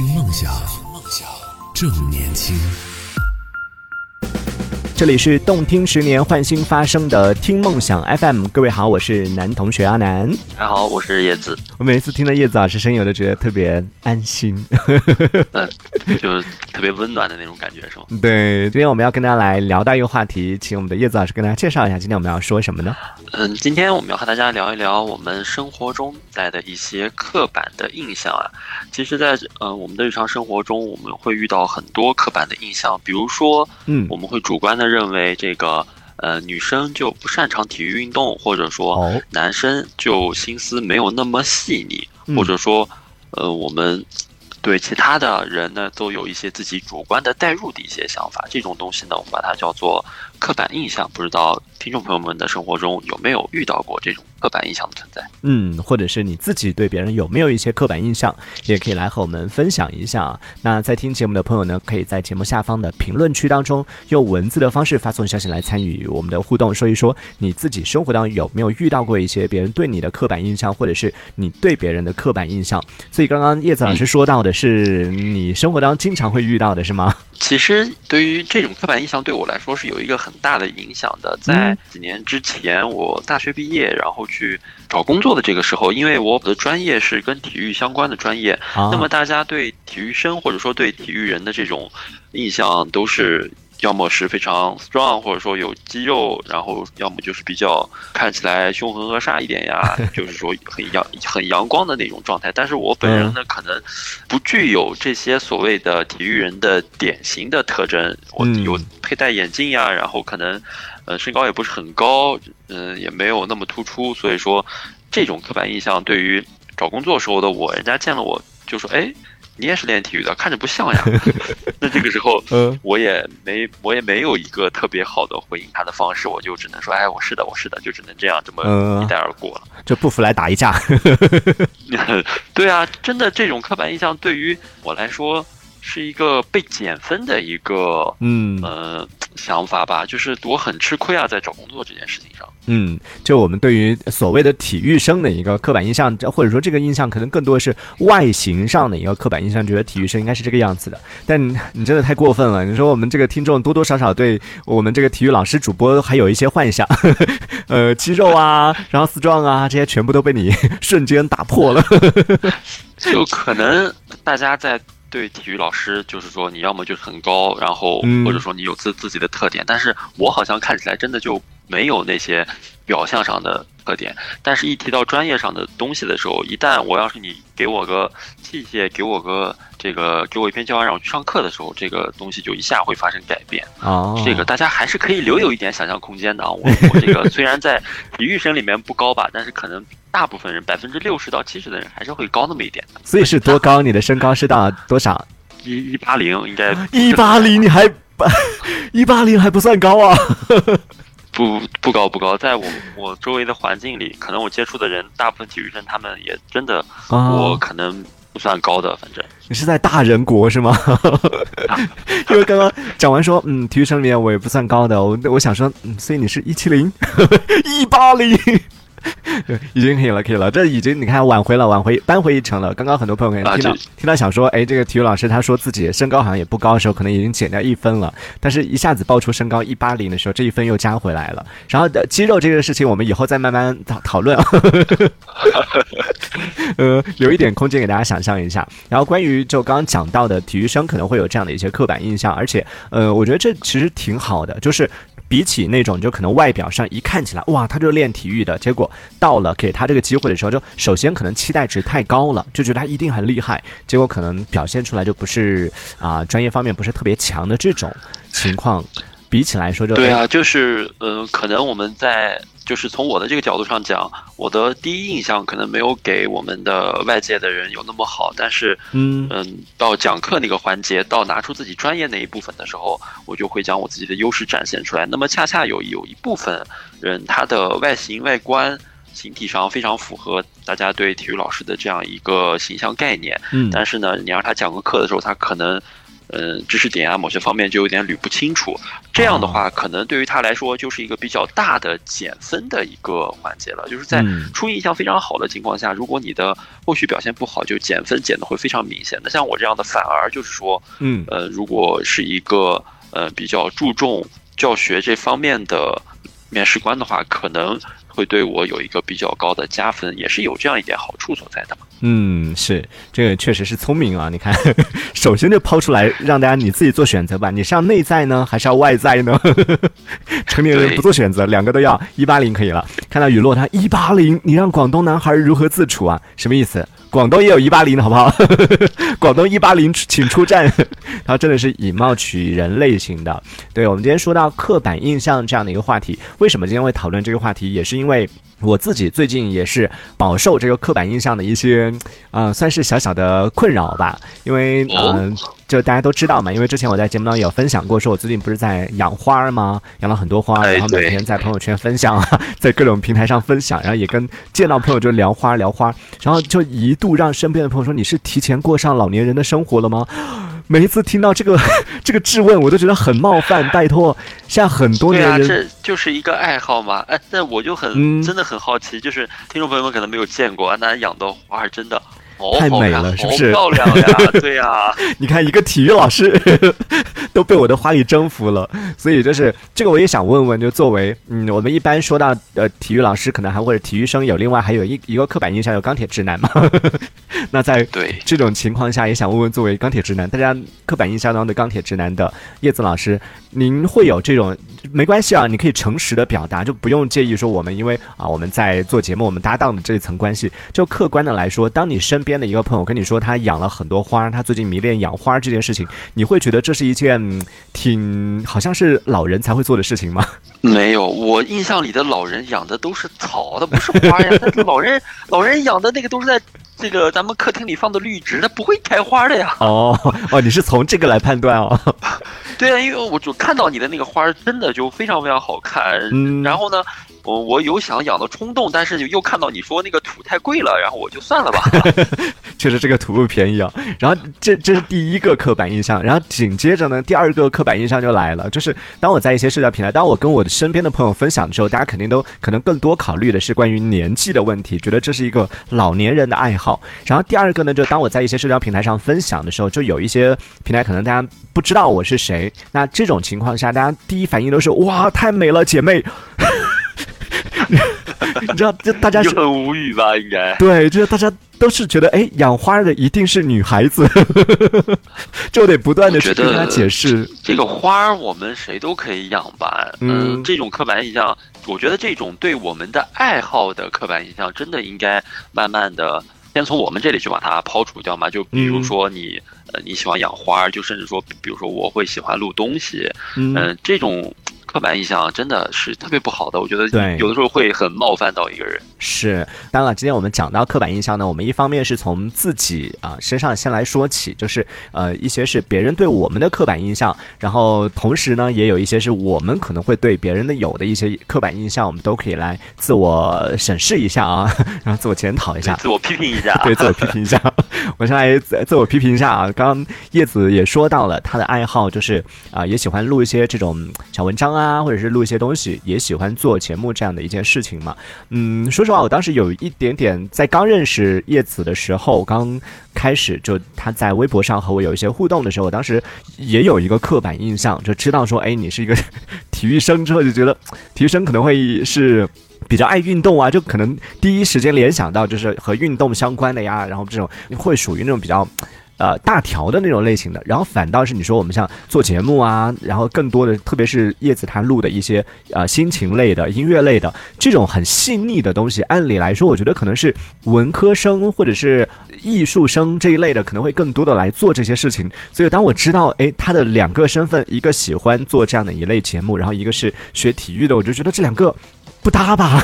听梦想，梦想正年轻。这里是动听十年换新发声的听梦想 FM，各位好，我是男同学阿南。大家好，我是叶子。我每次听到叶子老师声音，我都觉得特别安心，嗯，就是特别温暖的那种感觉，是吗？对，今天我们要跟大家来聊到一个话题，请我们的叶子老师跟大家介绍一下，今天我们要说什么呢？嗯，今天我们要和大家聊一聊我们生活中在的一些刻板的印象啊。其实，在呃我们的日常生活中，我们会遇到很多刻板的印象，比如说，嗯我们会主观的认为这个呃女生就不擅长体育运动，或者说哦男生就心思没有那么细腻，嗯或者说呃我们对其他的人呢都有一些自己主观的代入的一些想法，这种东西呢，我们把它叫做刻板印象。不知道听众朋友们的生活中有没有遇到过这种刻板印象的存在？嗯，或者是你自己对别人有没有一些刻板印象，也可以来和我们分享一下啊。那在听节目的朋友呢，可以在节目下方的评论区当中用文字的方式发送消息来参与我们的互动，说一说你自己生活当中有没有遇到过一些别人对你的刻板印象，或者是你对别人的刻板印象。所以刚刚叶子老师说到的是你生活当中经常会遇到的是吗？其实对于这种刻板印象，对我来说是有一个很大的影响的。在嗯几年之前，我大学毕业，然后去找工作的这个时候，因为我的专业是跟体育相关的专业，啊，那么大家对体育生或者说对体育人的这种印象都是。要么是非常 strong，或者说有肌肉，然后要么就是比较看起来凶狠恶煞一点呀，就是说很阳很阳光的那种状态。但是我本人呢，可能不具有这些所谓的体育人的典型的特征。我嗯有佩戴眼镜呀，然后可能呃身高也不是很高，嗯、也没有那么突出，所以说这种刻板印象对于找工作时候的我，人家见了我就说，哎。你也是练体育的，看着不像呀。那这个时候，嗯我也没我也没有一个特别好的回应他的方式，我就只能说，哎，我是的，我是的，就只能这样这么嗯一带而过了。就不服来打一架。对啊，真的这种刻板印象对于我来说是一个被减分的一个嗯呃想法吧，就是我很吃亏啊，在找工作这件事情上。嗯，就我们对于所谓的体育生的一个刻板印象，或者说这个印象可能更多是外形上的一个刻板印象，觉得体育生应该是这个样子的。但你真的太过分了，你说我们这个听众多多少少对我们这个体育老师主播还有一些幻想，呃，肌肉啊，然后四壮啊，这些全部都被你 瞬间打破了。就可能大家在对体育老师，就是说你要么就是很高，然后嗯或者说你有自自己的特点，但是我好像看起来真的就没有那些表象上的特点。但是，一提到专业上的东西的时候，一旦我要是你给我个器械，给我个这个给我一篇教案让我去上课的时候，这个东西就一下会发生改变。哦，这个大家还是可以留有一点想象空间的啊。我我这个虽然在体育生里面不高吧，但是可能大部分人百分之六十到七十的人还是会高那么一点的。所以是多高？你的身高是到多少？一一八零应该一八零，你还 一八零还不算高啊？不不高不高，在我我周围的环境里，可能我接触的人，大部分体育生他们也真的，啊我可能不算高的，反正你是在大人国是吗？因为刚刚讲完说，嗯，体育生里面我也不算高的，我我想说，嗯，所以你是一七零，一八零。对，已经可以了，可以了，这已经你看挽回了，挽回扳回一城了。刚刚很多朋友可能听到、啊听到想说，哎，这个体育老师他说自己身高好像也不高的时候，可能已经减掉一分了，但是一下子爆出身高一八零的时候，这一分又加回来了。然后的肌肉这个事情，我们以后再慢慢讨讨论啊。呃，留一点空间给大家想象一下。然后关于就刚刚讲到的体育生可能会有这样的一些刻板印象，而且呃，我觉得这其实挺好的，就是。比起那种就可能外表上一看起来哇，他就是练体育的，结果到了给他这个机会的时候，就首先可能期待值太高了，就觉得他一定很厉害，结果可能表现出来就不是啊、专业方面不是特别强的这种情况，比起来说就对啊，就是呃，可能我们在就是从我的这个角度上讲，我的第一印象可能没有给我们的外界的人有那么好，但是嗯嗯，到讲课那个环节，到拿出自己专业那一部分的时候，我就会将我自己的优势展现出来。那么恰恰有有一部分人，他的外形外观。形体上非常符合大家对体育老师的这样一个形象概念，嗯但是呢，你让他讲个课的时候，他可能嗯，知识点啊，某些方面就有点捋不清楚。这样的话，可能对于他来说就是一个比较大的减分的一个环节了。就是在初印象非常好的情况下，如果你的后续表现不好，就减分减的会非常明显。那像我这样的，反而就是说，嗯，呃，如果是一个呃比较注重教学这方面的面试官的话，可能。会对我有一个比较高的加分，也是有这样一点好处所在的嘛。嗯，是这个确实是聪明啊！你看，首先就抛出来让大家你自己做选择吧。你是要内在呢，还是要外在呢？成年人不做选择，两个都要。一八零可以了。看到雨落，他一八零，你让广东男孩如何自处啊？什么意思？广东也有一八零的好不好？广东一八零，请出战。他真的是以貌取人类型的。对我们今天说到刻板印象这样的一个话题，为什么今天会讨论这个话题？也是因为我自己最近也是饱受这个刻板印象的一些，呃，算是小小的困扰吧。因为嗯。就大家都知道嘛，因为之前我在节目当中有分享过，说我最近不是在养花吗？养了很多花，然后每天在朋友圈分享，在各种平台上分享，然后也跟见到朋友就聊花聊花，然后就一度让身边的朋友说你是提前过上老年人的生活了吗？每一次听到这个 这个质问，我都觉得很冒犯。拜托，现在很多年人，这就是一个爱好嘛。哎，但我就很真的很好奇，就是听众朋友们可能没有见过，那养的花真的。太美了，是不是？漂亮呀，对呀。你看，一个体育老师 都被我的花艺征服了，所以就是这个，我也想问问，就作为嗯，我们一般说到呃，体育老师可能还或者体育生有另外还有一一个刻板印象，有钢铁直男嘛？那在对这种情况下，也想问问，作为钢铁直男，大家刻板印象当中的钢铁直男的叶子老师，您会有这种没关系啊？你可以诚实的表达，就不用介意说我们因为啊我们在做节目，我们搭档的这一层关系，就客观的来说，当你身边。的一个朋友跟你说，他养了很多花，他最近迷恋养花这件事情，你会觉得这是一件挺好像是老人才会做的事情吗？没有，我印象里的老人养的都是草，他不是花呀。老人老人养的那个都是在这个咱们客厅里放的绿植，它不会开花的呀。哦哦，你是从这个来判断哦？对啊，因为我就看到你的那个花真的就非常非常好看，嗯，然后呢。我我有想养的冲动，但是又看到你说那个土太贵了，然后我就算了吧。确实这个土不便宜啊。然后这这是第一个刻板印象，然后紧接着呢，第二个刻板印象就来了，就是当我在一些社交平台，当我跟我的身边的朋友分享的时候，大家肯定都可能更多考虑的是关于年纪的问题，觉得这是一个老年人的爱好。然后第二个呢，就当我在一些社交平台上分享的时候，就有一些平台可能大家不知道我是谁，那这种情况下，大家第一反应都是哇，太美了，姐妹。你知道，就大家是很无语吧？应该对，就是大家都是觉得，哎，养花的一定是女孩子，就得不断的去跟他解释。这个花我们谁都可以养吧？嗯，这种刻板印象，我觉得这种对我们的爱好的刻板印象，真的应该慢慢的先从我们这里去把它抛除掉嘛。就比如说你，呃，你喜欢养花，就甚至说，比如说我会喜欢录东西，嗯，这种。刻板印象真的是特别不好的，我觉得对，有的时候会很冒犯到一个人。是，当然了，今天我们讲到刻板印象呢，我们一方面是从自己啊身上先来说起，就是呃一些是别人对我们的刻板印象，然后同时呢也有一些是我们可能会对别人的有的一些刻板印象，我们都可以来自我审视一下啊，然后自我检讨一下，自我批评一下，对，自我批评一下。我先来自自我批评一下啊，刚刚叶子也说到了他的爱好，就是啊也喜欢录一些这种小文章啊。或者是录一些东西，也喜欢做节目这样的一件事情嘛。嗯，说实话，我当时有一点点在刚认识叶子的时候，刚开始就他在微博上和我有一些互动的时候，我当时也有一个刻板印象，就知道说，哎，你是一个 体育生，之后就觉得体育生可能会是比较爱运动啊，就可能第一时间联想到就是和运动相关的呀，然后这种会属于那种比较。呃，大条的那种类型的，然后反倒是你说我们像做节目啊，然后更多的，特别是叶子他录的一些呃心情类的、音乐类的这种很细腻的东西，按理来说，我觉得可能是文科生或者是艺术生这一类的可能会更多的来做这些事情。所以当我知道，哎，他的两个身份，一个喜欢做这样的一类节目，然后一个是学体育的，我就觉得这两个。不搭吧？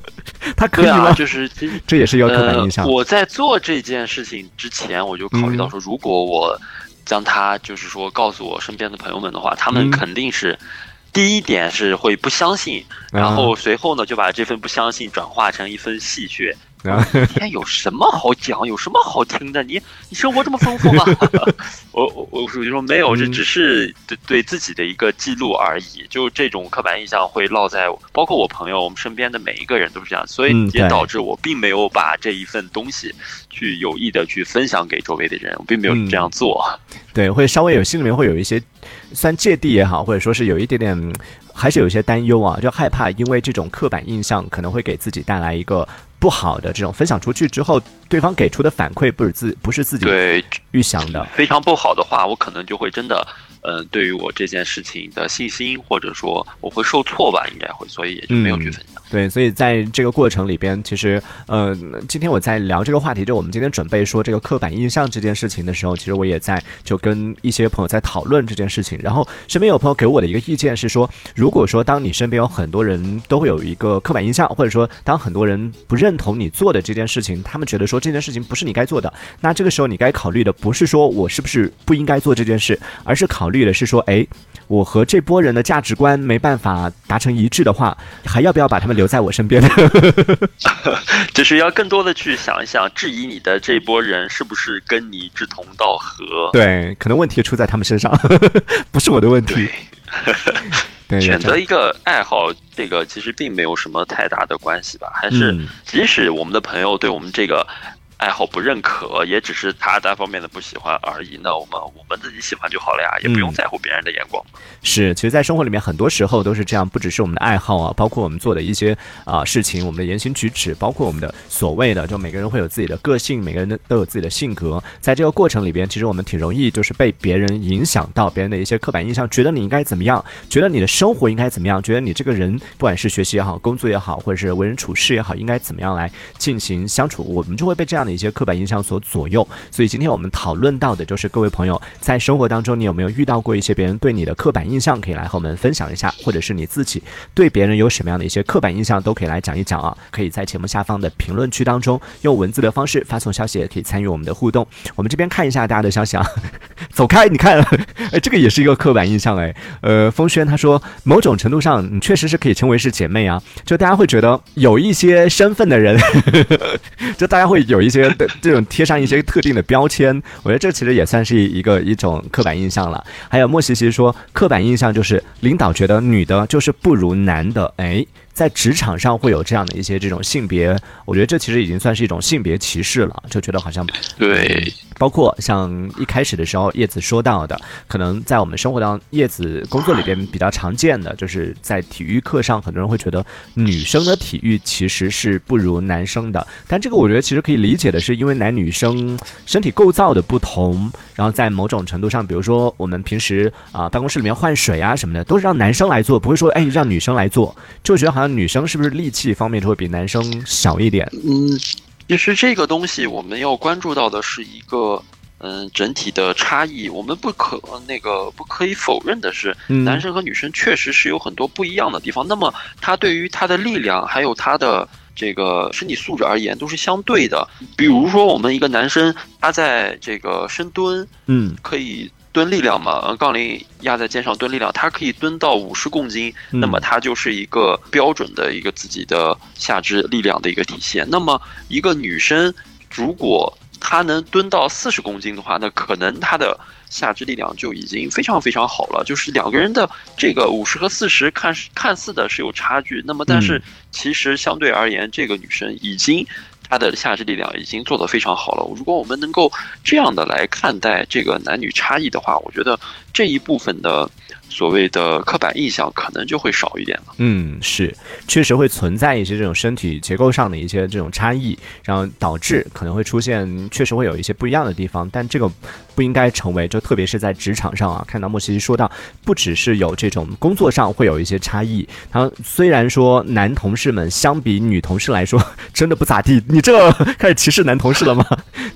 他可以吗？就是这也是一个刻板印象。我在做这件事情之前，我就考虑到说，如果我将他就是说告诉我身边的朋友们的话，他们肯定是第一点是会不相信，然后随后呢就把这份不相信转化成一份戏谑。天有什么好讲？有什么好听的？你你生活这么丰富吗？我我我属于说没有，这只是对对自己的一个记录而已。就这种刻板印象会落在，包括我朋友，我们身边的每一个人都是这样，所以也导致我并没有把这一份东西去有意的去分享给周围的人，我并没有这样做。对，会稍微有心里面会有一些，算芥蒂也好，或者说是有一点点，还是有一些担忧啊，就害怕因为这种刻板印象可能会给自己带来一个。不好的这种分享出去之后，对方给出的反馈不是自不是自己对预想的，非常不好的话，我可能就会真的。嗯，对于我这件事情的信心，或者说我会受挫吧，应该会，所以也就没有去分享。对，所以在这个过程里边，其实，呃，今天我在聊这个话题，就我们今天准备说这个刻板印象这件事情的时候，其实我也在就跟一些朋友在讨论这件事情。然后身边有朋友给我的一个意见是说，如果说当你身边有很多人都会有一个刻板印象，或者说当很多人不认同你做的这件事情，他们觉得说这件事情不是你该做的，那这个时候你该考虑的不是说我是不是不应该做这件事，而是考虑的是说，哎。我和这波人的价值观没办法达成一致的话，还要不要把他们留在我身边？就是要更多的去想一想，质疑你的这波人是不是跟你志同道合？对，可能问题出在他们身上，不是我的问题。对，选择一个爱好，这个其实并没有什么太大的关系吧？还是即使我们的朋友对我们这个。爱好不认可，也只是他单方面的不喜欢而已。那我们我们自己喜欢就好了呀，也不用在乎别人的眼光。是，其实，在生活里面，很多时候都是这样。不只是我们的爱好啊，包括我们做的一些啊事情，我们的言行举止，包括我们的所谓的，就每个人会有自己的个性，每个人都有自己的性格。在这个过程里边，其实我们挺容易就是被别人影响到，别人的一些刻板印象，觉得你应该怎么样，觉得你的生活应该怎么样，觉得你这个人不管是学习也好，工作也好，或者是为人处事也好，应该怎么样来进行相处，我们就会被这样一些刻板印象所左右。所以今天我们讨论到的就是各位朋友在生活当中，你有没有遇到过一些别人对你的刻板印象？可以来和我们分享一下，或者是你自己对别人有什么样的一些刻板印象，都可以来讲一讲啊。可以在节目下方的评论区当中用文字的方式发送消息，也可以参与我们的互动。我们这边看一下大家的消息啊。走开，你看，哎，这个也是一个刻板印象哎。呃，风轩他说，某种程度上，你确实是可以称为是姐妹啊。就大家会觉得有一些身份的人，就大家会有一些 这种贴上一些特定的标签。我觉得这其实也算是一个一种刻板印象了。还有莫西西说，刻板印象就是领导觉得女的就是不如男的，哎。在职场上会有这样的一些这种性别，我觉得这其实已经算是一种性别歧视了，就觉得好像对，包括像一开始的时候叶子说到的，可能在我们生活当，叶子工作里边比较常见的，就是在体育课上，很多人会觉得女生的体育其实是不如男生的，但这个我觉得其实可以理解的是，因为男女生身体构造的不同，然后在某种程度上，比如说我们平时啊办公室里面换水啊什么的，都是让男生来做，不会说哎让女生来做，就觉得好像。女生是不是力气方面就会比男生小一点？嗯，其实这个东西我们要关注到的是一个嗯整体的差异。我们不可那个不可以否认的是，男生和女生确实是有很多不一样的地方。那么他对于他的力量还有他的这个身体素质而言都是相对的。比如说，我们一个男生他在这个深蹲，嗯，可以。蹲力量嘛，杠铃压在肩上蹲力量，它可以蹲到五十公斤，那么它就是一个标准的一个自己的下肢力量的一个体现。那么一个女生如果她能蹲到四十公斤的话，那可能她的下肢力量就已经非常非常好了。就是两个人的这个五十和四十看看似的是有差距，那么但是其实相对而言，这个女生已经。他的下肢力量已经做得非常好了。如果我们能够这样的来看待这个男女差异的话，我觉得这一部分的。所谓的刻板印象可能就会少一点了。嗯，是，确实会存在一些这种身体结构上的一些这种差异，然后导致可能会出现，确实会有一些不一样的地方。但这个不应该成为，就特别是在职场上啊，看到莫西西说到，不只是有这种工作上会有一些差异。然后虽然说男同事们相比女同事来说真的不咋地，你这开始歧视男同事了吗？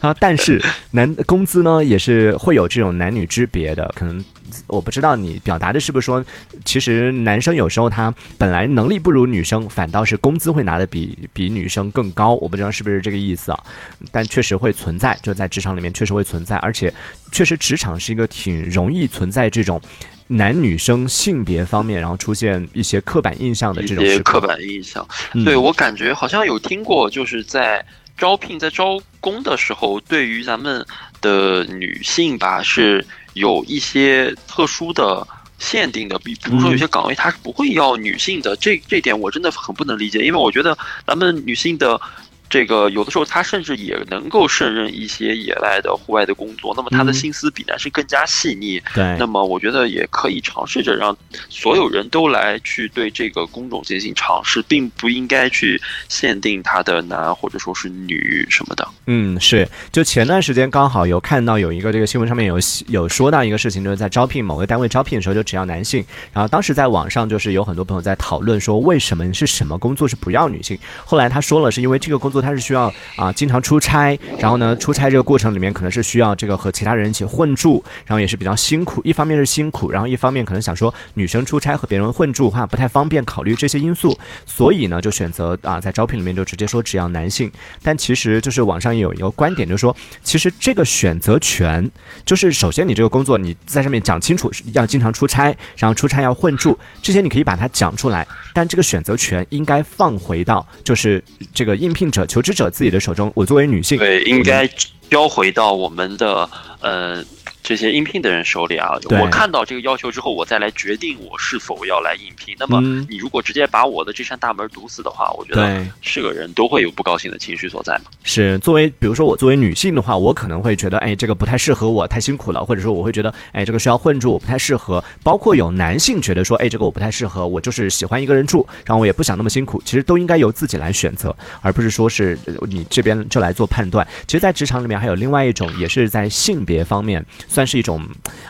啊，但是男工资呢也是会有这种男女之别的，可能我不知道你表达的是不是说，其实男生有时候他本来能力不如女生，反倒是工资会拿的比比女生更高，我不知道是不是这个意思啊，但确实会存在，就在职场里面确实会存在，而且确实职场是一个挺容易存在这种。男女生性别方面，然后出现一些刻板印象的这种刻。板印象，对我感觉好像有听过，就是在招聘在招工的时候，对于咱们的女性吧，是有一些特殊的限定的，比比如说有些岗位它是不会要女性的，这这点我真的很不能理解，因为我觉得咱们女性的。这个有的时候，他甚至也能够胜任一些野外的户外的工作。那么他的心思比男生更加细腻。对。那么我觉得也可以尝试着让所有人都来去对这个工种进行尝试，并不应该去限定他的男或者说是女什么的。嗯，是。就前段时间刚好有看到有一个这个新闻上面有有说到一个事情，就是在招聘某个单位招聘的时候，就只要男性。然后当时在网上就是有很多朋友在讨论说，为什么是什么工作是不要女性？后来他说了，是因为这个工作。他是需要啊，经常出差，然后呢，出差这个过程里面可能是需要这个和其他人一起混住，然后也是比较辛苦。一方面是辛苦，然后一方面可能想说女生出差和别人混住的话不太方便，考虑这些因素，所以呢就选择啊在招聘里面就直接说只要男性。但其实就是网上也有一个观点，就是说其实这个选择权就是首先你这个工作你在上面讲清楚要经常出差，然后出差要混住，这些你可以把它讲出来，但这个选择权应该放回到就是这个应聘者。求职者自己的手中，我作为女性，对，应该交回到我们的呃。这些应聘的人手里啊，我看到这个要求之后，我再来决定我是否要来应聘。那么，你如果直接把我的这扇大门堵死的话，我觉得是个人都会有不高兴的情绪所在嘛。是作为，比如说我作为女性的话，我可能会觉得，哎，这个不太适合我，太辛苦了，或者说我会觉得，哎，这个需要混住，我不太适合。包括有男性觉得说，哎，这个我不太适合，我就是喜欢一个人住，然后我也不想那么辛苦。其实都应该由自己来选择，而不是说是你这边就来做判断。其实，在职场里面还有另外一种，也是在性别方面算是一种。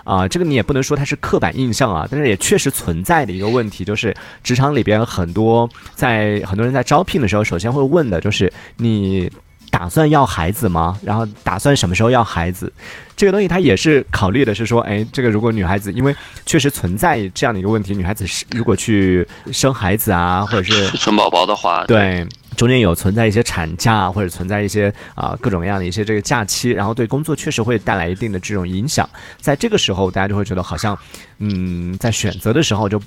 啊，这个你也不能说它是刻板印象啊，但是也确实存在的一个问题，就是职场里边很多在很多人在招聘的时候，首先会问的就是你打算要孩子吗？然后打算什么时候要孩子？这个东西它也是考虑的是说，哎，这个如果女孩子，因为确实存在这样的一个问题，女孩子是如果去生孩子啊，或者是生宝宝的话，对。中间有存在一些产假，或者存在一些啊各种各样的一些这个假期，然后对工作确实会带来一定的这种影响。在这个时候，大家就会觉得好像，嗯，在选择的时候就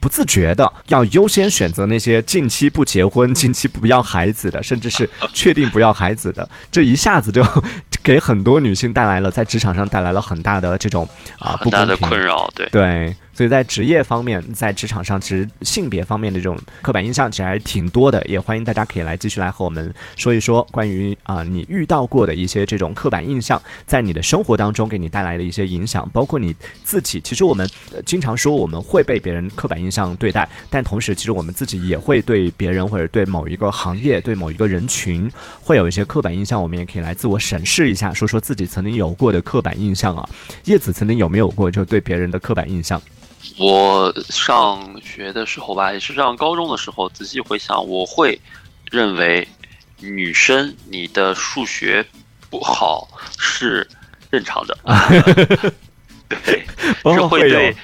不自觉的要优先选择那些近期不结婚、近期不要孩子的，甚至是确定不要孩子的。这一下子就给很多女性带来了在职场上带来了很大的这种啊很大的困扰，对对。所以在职业方面，在职场上，其实性别方面的这种刻板印象其实还挺多的。也欢迎大家可以来继续来和我们说一说关于啊你遇到过的一些这种刻板印象，在你的生活当中给你带来的一些影响，包括你自己。其实我们经常说我们会被别人刻板印象对待，但同时其实我们自己也会对别人或者对某一个行业、对某一个人群会有一些刻板印象。我们也可以来自我审视一下，说说自己曾经有过的刻板印象啊。叶子曾经有没有过就对别人的刻板印象？我上学的时候吧，也是上高中的时候，仔细回想，我会认为女生你的数学不好是正常的。对，是会对。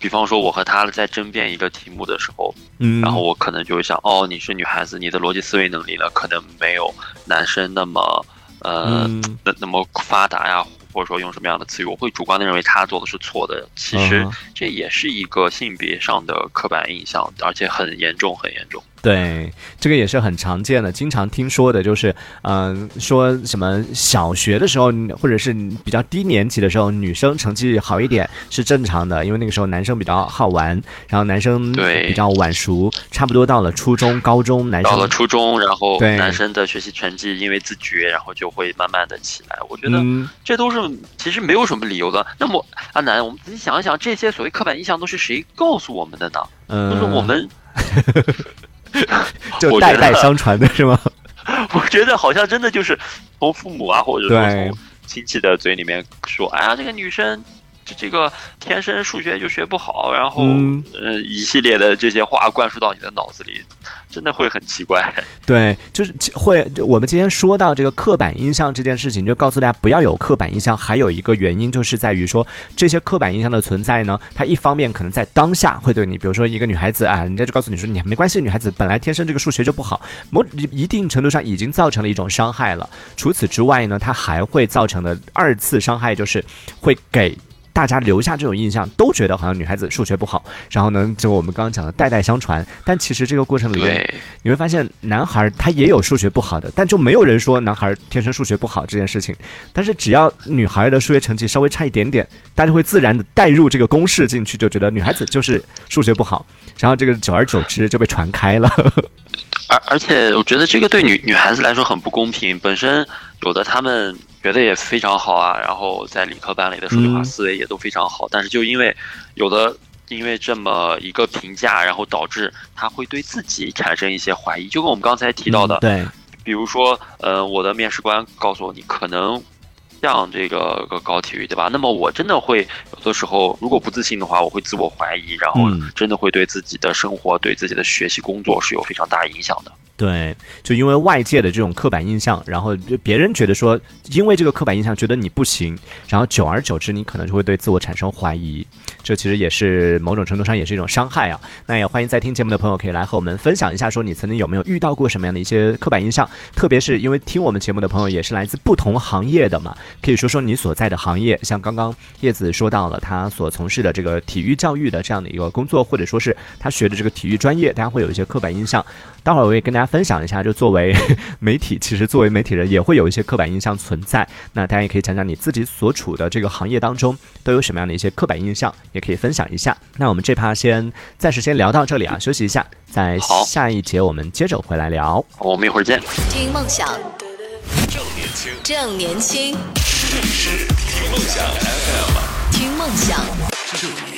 比方说，我和他在争辩一个题目的时候，嗯，然后我可能就会想，哦，你是女孩子，你的逻辑思维能力呢，可能没有男生那么呃那那么发达呀。或者说用什么样的词语，我会主观的认为他做的是错的。其实这也是一个性别上的刻板印象，而且很严重，很严重。对，这个也是很常见的，经常听说的，就是，嗯，说什么小学的时候，或者是比较低年级的时候，女生成绩好一点是正常的，因为那个时候男生比较好玩，然后男生对比较晚熟，差不多到了初中、高中，男生到了初中，然后男生的学习成绩因为自觉，然后就会慢慢的起来。我觉得这都是其实没有什么理由的。那么阿南，我们仔细想一想，这些所谓刻板印象都是谁告诉我们的呢？嗯，就是我们。就代代相传的是吗？我觉得好像真的就是从父母啊，或者说从亲戚的嘴里面说，哎呀，这个女生这这个天生数学就学不好，然后嗯呃一系列的这些话灌输到你的脑子里，真的会很奇怪。对，就是其会我们今天说到这个刻板印象这件事情，就告诉大家不要有刻板印象。还有一个原因就是在于说，这些刻板印象的存在呢，它一方面可能在当下会对你，比如说一个女孩子啊，人家就告诉你说你没关系，女孩子本来天生这个数学就不好，某一定程度上已经造成了一种伤害了。除此之外呢，它还会造成的二次伤害就是会给。大家留下这种印象，都觉得好像女孩子数学不好，然后呢，就我们刚刚讲的代代相传。但其实这个过程里面，你会发现男孩他也有数学不好的，但就没有人说男孩天生数学不好这件事情。但是只要女孩的数学成绩稍微差一点点，大家会自然的带入这个公式进去，就觉得女孩子就是数学不好，然后这个久而久之就被传开了。而而且我觉得这个对女女孩子来说很不公平。本身有的她们学的也非常好啊，然后在理科班里的数理化嗯思维也都非常好，但是就因为有的因为这么一个评价，然后导致她会对自己产生一些怀疑。就跟我们刚才提到的，嗯对，比如说，呃，我的面试官告诉我你可能像这个个搞体育，对吧？那么我真的会有的时候，如果不自信的话，我会自我怀疑，然后嗯真的会对自己的生活、对自己的学习、工作是有非常大影响的。对，就因为外界的这种刻板印象，然后就别人觉得说，因为这个刻板印象觉得你不行，然后久而久之，你可能就会对自我产生怀疑，这其实也是某种程度上也是一种伤害啊。那也欢迎在听节目的朋友可以来和我们分享一下，说你曾经有没有遇到过什么样的一些刻板印象，特别是因为听我们节目的朋友也是来自不同行业的嘛，可以说说你所在的行业，像刚刚叶子说到了他所从事的这个体育教育的这样的一个工作，或者说是他学的这个体育专业，大家会有一些刻板印象。待会儿我也跟大家分享一下，就作为媒体，其实作为媒体人也会有一些刻板印象存在。那大家也可以讲讲你自己所处的这个行业当中都有什么样的一些刻板印象，也可以分享一下。那我们这趴先暂时先聊到这里啊休息一下再下一节我们接着回来聊。我们一会儿见。听梦想。正年轻正年轻是是听梦想。听梦想。这里